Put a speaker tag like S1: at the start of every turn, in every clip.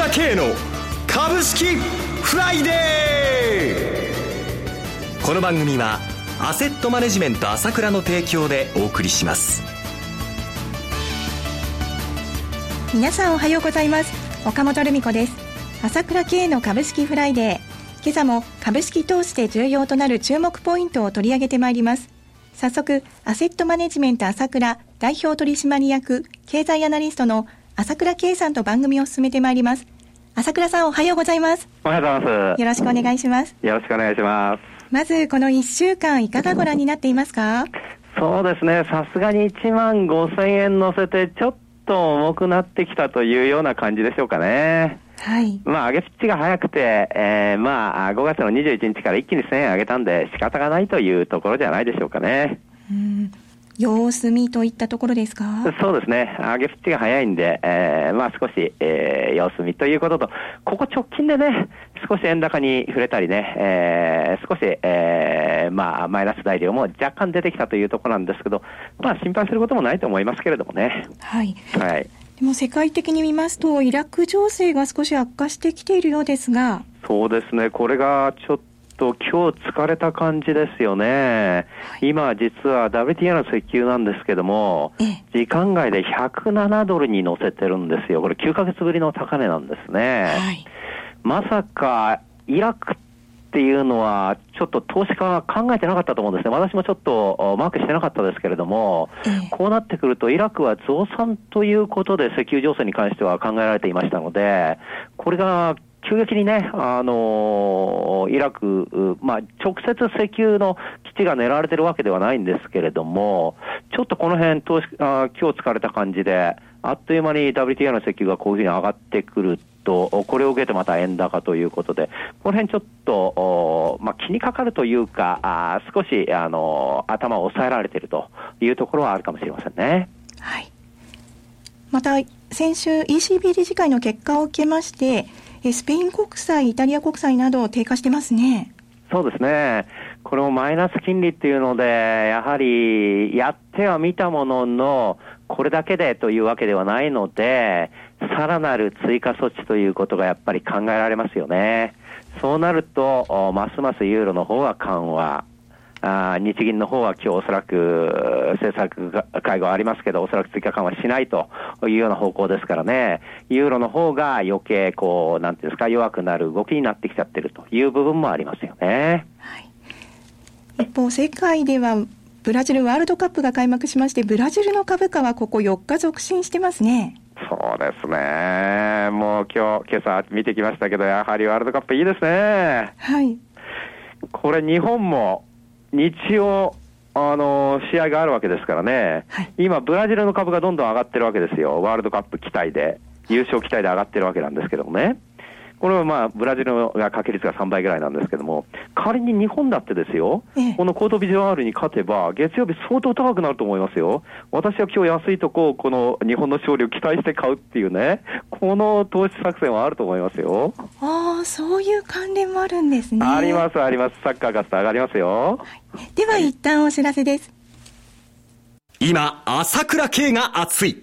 S1: 倉慶の株式フライデー。この番組はアセットマネジメント朝倉の提供でお送りします。
S2: 皆さんおはようございます。岡本留美子です。朝倉慶の株式フライデー。今朝も株式投資で重要となる注目ポイントを取り上げてまいります。早速アセットマネジメント朝倉代表取締役経済アナリストの朝倉圭さんと番組を進めてまいります。朝倉さんおはようございます。
S3: おはようございます。
S2: よろしくお願いします。
S3: よろしくお願いします。
S2: まずこの1週間いかがご覧になっていますか？
S3: そうですね。さすがに1万5000円乗せてちょっと重くなってきたというような感じでしょうかね。
S2: はい。
S3: まあ、上げピッチが早くて、えー、まあ、5月の21日から一気に1000円上げたんで、仕方がないというところじゃないでしょうかね。
S2: うん様子見といったところですか？
S3: そうですね、上げピッチが早いんで、えー、まあ少し、えー、様子見ということと、ここ直近でね、少し円高に触れたりね、えー、少し、えー、まあマイナス材料も若干出てきたというところなんですけど、まあ心配することもないと思いますけれどもね。
S2: はい。
S3: はい。
S2: でも世界的に見ますと、イラク情勢が少し悪化してきているようですが。
S3: そうですね、これがちょっと今日疲れた感じですよね、はい、今、実は WTI の石油なんですけども、時間外で107ドルに乗せてるんですよ、これ、9か月ぶりの高値なんですね。はい、まさかイラクっていうのは、ちょっと投資家は考えてなかったと思うんですね、私もちょっとマークしてなかったですけれども、こうなってくると、イラクは増産ということで、石油情勢に関しては考えられていましたので、これが急激にね、あのイラク、まあ、直接石油の基地が狙われてるわけではないんですけれども、ちょっとこの辺投資あ今日疲れた感じで、あっという間に WTI の石油がこういうふうに上がってくると、これを受けてまた円高ということで、この辺ちょっと、まあ、気にかかるというか、あ少し、あの頭を抑えられているというところはあるかもしれませんね。
S2: はいまた先週 ECB 理事会の結果を受けまして、スペイン国債、イタリア国債など低下してますね。
S3: そうですね。これもマイナス金利っていうので、やはりやってはみたものの、これだけでというわけではないので、さらなる追加措置ということがやっぱり考えられますよね。そうなると、ますますユーロの方は緩和、あ日銀の方は今日おそらく政策会合ありますけど、おそらく追加緩和しないというような方向ですからね、ユーロの方が余計こう、なんていうんですか、弱くなる動きになってきちゃってるという部分もありますよね。はい、
S2: 一方、世界ではブラジルワールドカップが開幕しまして、ブラジルの株価はここ4日続伸してますね。
S3: そうですね。もう今日、今朝見てきましたけど、やはりワールドカップいいですね。
S2: はい。
S3: これ日本も日曜、あの試合があるわけですからね、はい、今、ブラジルの株がどんどん上がってるわけですよ、ワールドカップ期待で、優勝期待で上がってるわけなんですけどもね。これはまあ、ブラジルが掛け率が3倍ぐらいなんですけども、仮に日本だってですよ、ええ、このコートビジョン R に勝てば、月曜日相当高くなると思いますよ。私は今日安いとこ、この日本の勝利を期待して買うっていうね、この投資作戦はあると思いますよ。
S2: ああ、そういう関連もあるんですね。
S3: あります、あります。サッカー勝つと上がりますよ。はい、
S2: では、一旦お知らせです。
S1: 今、朝倉慶が熱い。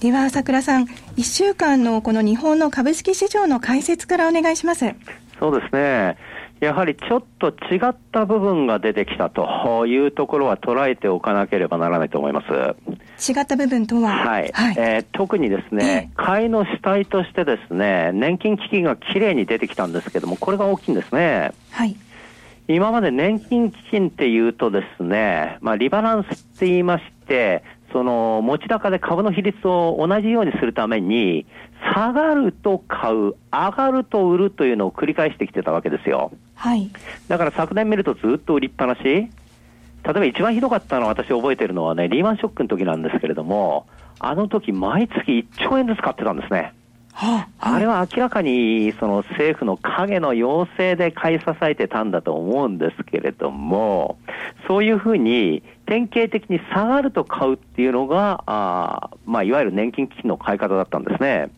S2: では朝倉さん、1週間のこの日本の株式市場の解説からお願いします。
S3: そうですね。やはりちょっと違った部分が出てきたというところは捉えておかなければならないと思います。
S2: 違った部分とは、
S3: はい、はい、えー、特にですね、買いの主体としてですね、年金基金がきれいに出てきたんですけども、これが大きいんですね。
S2: はい。
S3: 今まで年金基金っていうとですね、まあ、リバランスって言いまして、その持ち高で株の比率を同じようにするために、下がると買う、上がると売るというのを繰り返してきてたわけですよ。
S2: はい。
S3: だから昨年見るとずっと売りっぱなし。例えば一番ひどかったのは私覚えてるのはね、リーマンショックの時なんですけれども、あの時毎月1兆円ずつ買ってたんですね。はあ、あれは明らかにその政府の影の要請で買い支えてたんだと思うんですけれども、そういうふうに典型的に下がると買うっていうのが、あまあ、いわゆる年金基金の買い方だったんですね。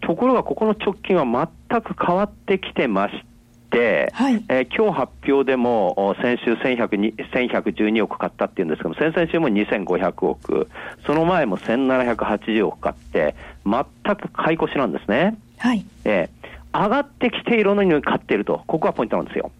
S3: ところがここの直近は全く変わってきてまし、はい、えー、今日発表でも先週1112億買ったっていうんですけど先々週も2500億、その前も1780億買って、全く買い越しなんですね。
S2: はい。
S3: えー、上がってきているのに買っていると、ここがポイントなんですよ。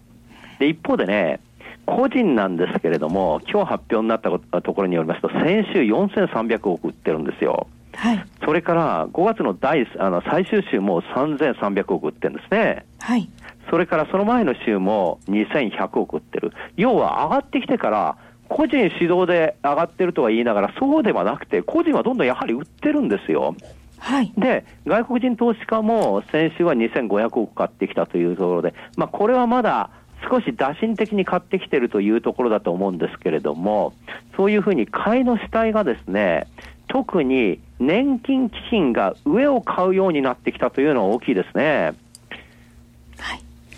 S3: で、一方でね、個人なんですけれども、今日発表になったところによりますと、先週4300億売ってるんですよ。
S2: はい、
S3: それから5月の第あの最終週も3300億売ってるんですね。
S2: はい。
S3: それからその前の週も2100億売ってる。要は上がってきてから、個人主導で上がってるとは言いながら、そうではなくて、個人はどんどんやはり売ってるんですよ。
S2: はい、
S3: で、外国人投資家も先週は2500億買ってきたというところで、まあ、これはまだ少し打診的に買ってきてるというところだと思うんですけれども、そういうふうに買いの主体がですね、特に年金基金が上を買うようになってきたというのは大きいですね。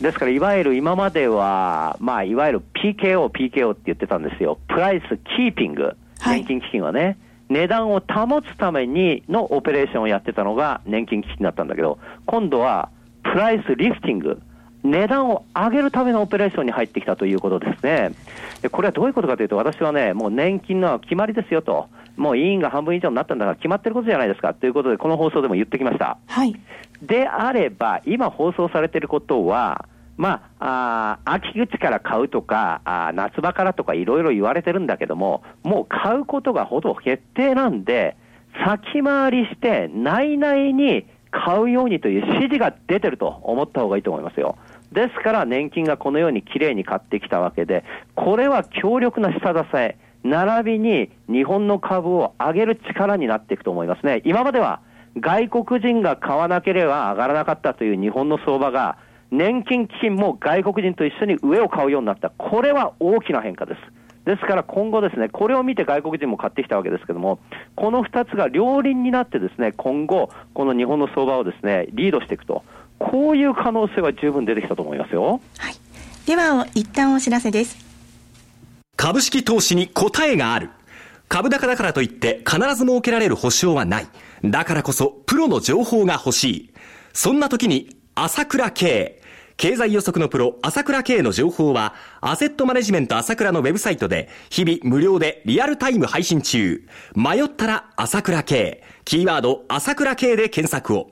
S3: ですから、いわゆる今までは、まあ、いわゆる PKO、PKO って言ってたんですよ。プライスキーピング。年金基金はね。はい、値段を保つためにのオペレーションをやってたのが年金基金だったんだけど、今度はプライスリフティング。値段を上げるためのオペレーションに入ってきたということですね。でこれはどういうことかというと、私はね、もう年金の決まりですよと。もう委員が半分以上になったんだから決まってることじゃないですかということで、この放送でも言ってきました。
S2: はい。
S3: であれば、今放送されていることは、まあ、あ秋口から買うとか、あ夏場からとかいろいろ言われてるんだけども、もう買うことがほぼ決定なんで、先回りして内々に買うようにという指示が出てると思った方がいいと思いますよ。ですから年金がこのようにきれいに買ってきたわけで、これは強力な下支え、並びに日本の株を上げる力になっていくと思いますね。今までは外国人が買わなければ上がらなかったという日本の相場が、年金基金も外国人と一緒に上を買うようになった。これは大きな変化です。ですから今後ですね、これを見て外国人も買ってきたわけですけども、この2つが両輪になってですね、今後、この日本の相場をですね、リードしていくと。こういう可能性は十分出てきたと思いますよ。
S2: はい。では、一旦お知らせです。
S1: 株式投資に答えがある。株高だからといって必ず設けられる保証はない。だからこそプロの情報が欲しい。そんな時に朝倉慶。経済予測のプロ、朝倉慶の情報は、アセットマネジメント朝倉のウェブサイトで、日々無料でリアルタイム配信中。迷ったら朝倉慶。キーワード、朝倉慶で検索を。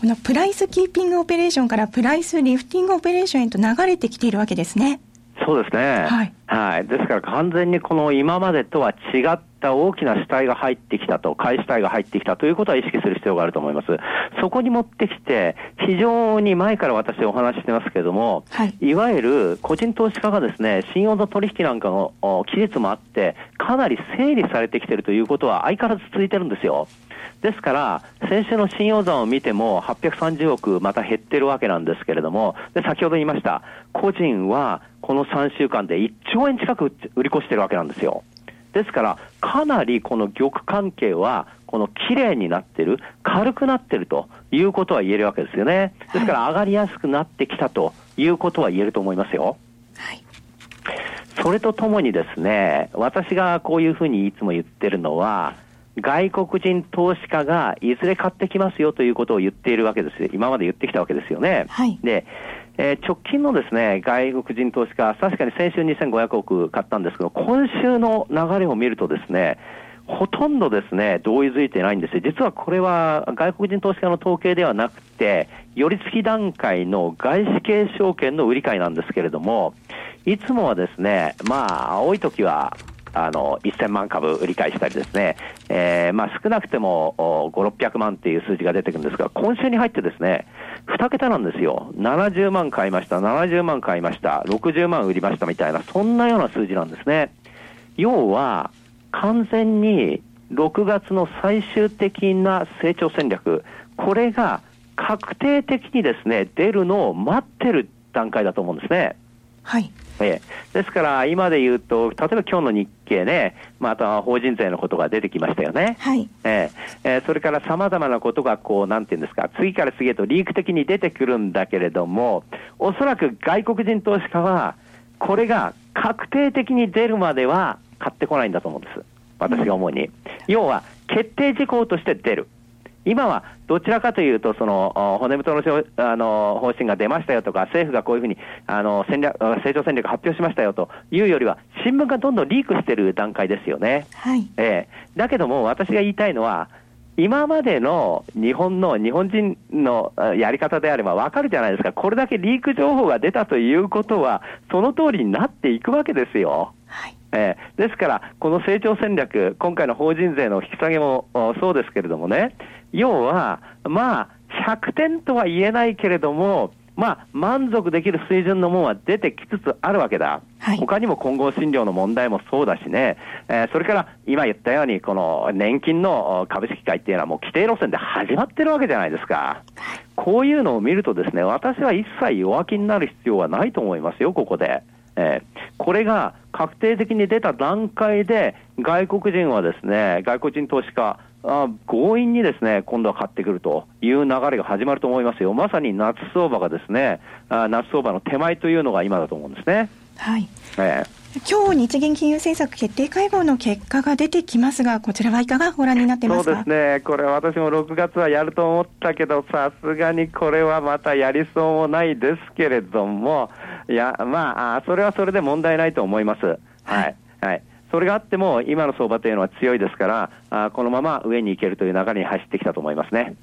S2: このプライスキーピングオペレーションからプライスリフティングオペレーションへと流れてきているわけですね。
S3: そうですね。はい。はい。ですから完全にこの今までとは違った大きな主体が入ってきたと、買い主体が入ってきたということは意識する必要があると思います。そこに持ってきて、非常に前から私お話ししてますけれども、はい、いわゆる個人投資家がですね、信用の取引なんかの期日もあって、かなり整理されてきているということは相変わらず続いてるんですよ。ですから、先週の信用残を見ても830億また減ってるわけなんですけれども、で先ほど言いました、個人はこの3週間で1兆円近く売り越してるわけなんですよ。ですから、かなりこの玉関係は、この綺麗になってる、軽くなってるということは言えるわけですよね。ですから、上がりやすくなってきたということは言えると思いますよ。
S2: はい。
S3: それとともにですね、私がこういうふうにいつも言ってるのは、外国人投資家がいずれ買ってきますよということを言っているわけです。今まで言ってきたわけですよね。
S2: はい、
S3: で、えー、直近のですね、外国人投資家、確かに先週2500億買ったんですけど、今週の流れを見るとですね、ほとんどですね、同意づいてないんですよ。実はこれは外国人投資家の統計ではなくて、寄り付き段階の外資系証券の売り買いなんですけれども、いつもはですね、まあ、多い時は、あの、1000万株売り買いしたりですね、えー、まあ少なくても5、600万っていう数字が出てくるんですが、今週に入ってですね、2桁なんですよ。70万買いました、70万買いました、60万売りましたみたいな、そんなような数字なんですね。要は、完全に6月の最終的な成長戦略、これが確定的にですね、出るのを待ってる段階だと思うんですね。
S2: はい。
S3: ええ、ですから、今で言うと、例えば今日の日経ね、また法人税のことが出てきましたよね。
S2: はい。
S3: ええそれからさまざまなことが、こう、なんていうんですか、次から次へとリーク的に出てくるんだけれども、おそらく外国人投資家は、これが確定的に出るまでは買ってこないんだと思うんです。私が思うに。要は、決定事項として出る。今はどちらかというと、その骨太のあの方針が出ましたよとか、政府がこういうふうにあの戦略成長戦略発表しましたよというよりは、新聞がどんどんリークしている段階ですよね。
S2: はい
S3: えー、だけども、私が言いたいのは、今までの日本の、日本人のやり方であればわかるじゃないですか。これだけリーク情報が出たということは、その通りになっていくわけですよ。
S2: はい
S3: えー、ですから、この成長戦略、今回の法人税の引き下げもそうですけれどもね、要は、まあ、100点とは言えないけれども、まあ、満足できる水準のものは出てきつつあるわけだ。
S2: はい、
S3: 他にも混合診療の問題もそうだしね、えー、それから今言ったように、この年金の株式会っていうのはもう規定路線で始まってるわけじゃないですか。こういうのを見るとですね、私は一切弱気になる必要はないと思いますよ、ここで。えー、これが確定的に出た段階で、外国人はですね、外国人投資家、あ強引にですね、今度は買ってくるという流れが始まると思いますよ。まさに夏相場がですね、あ夏相場の手前というのが今だと思うんですね。
S2: はい。えー今日日銀金融政策決定会合の結果が出てきますが、こちらはいかがご覧になってます
S3: か？そうですね、これ、私も6月はやると思ったけど、さすがにこれはまたやりそうもないですけれども、いや、まあ、それはそれで問題ないと思います。はい、はい、はいそれがあっても、今の相場というのは強いですから、あこのまま上に行けるという流れに走ってきたと思いますね。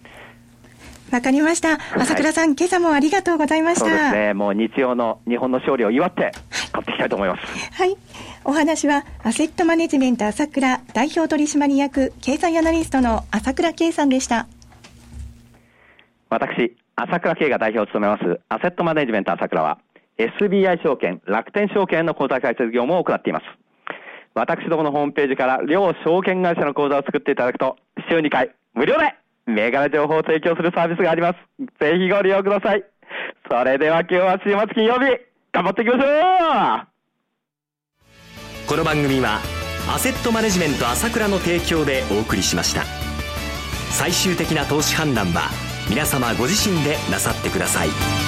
S2: わかりました。朝倉さん、はい、今朝もありがとうございました。そう
S3: ですね。もう日曜の日本の勝利を祝って買っていきたいと思います。
S2: はい。お話は、アセットマネジメント朝倉代表取締役経済アナリストの朝倉圭さんでした。
S3: 私、朝倉圭が代表を務めます、アセットマネジメント朝倉は、SBI 証券、楽天証券の口座開設業務を行っています。私どものホームページから両証券会社の口座を作っていただくと、週2回無料で銘柄情報を提供するサービスがあります。ぜひご利用ください。それでは今日は週末金曜日、頑張っていきましょう
S1: この番組は、アセットマネジメント朝倉の提供でお送りしました。最終的な投資判断は、皆様ご自身でなさってください。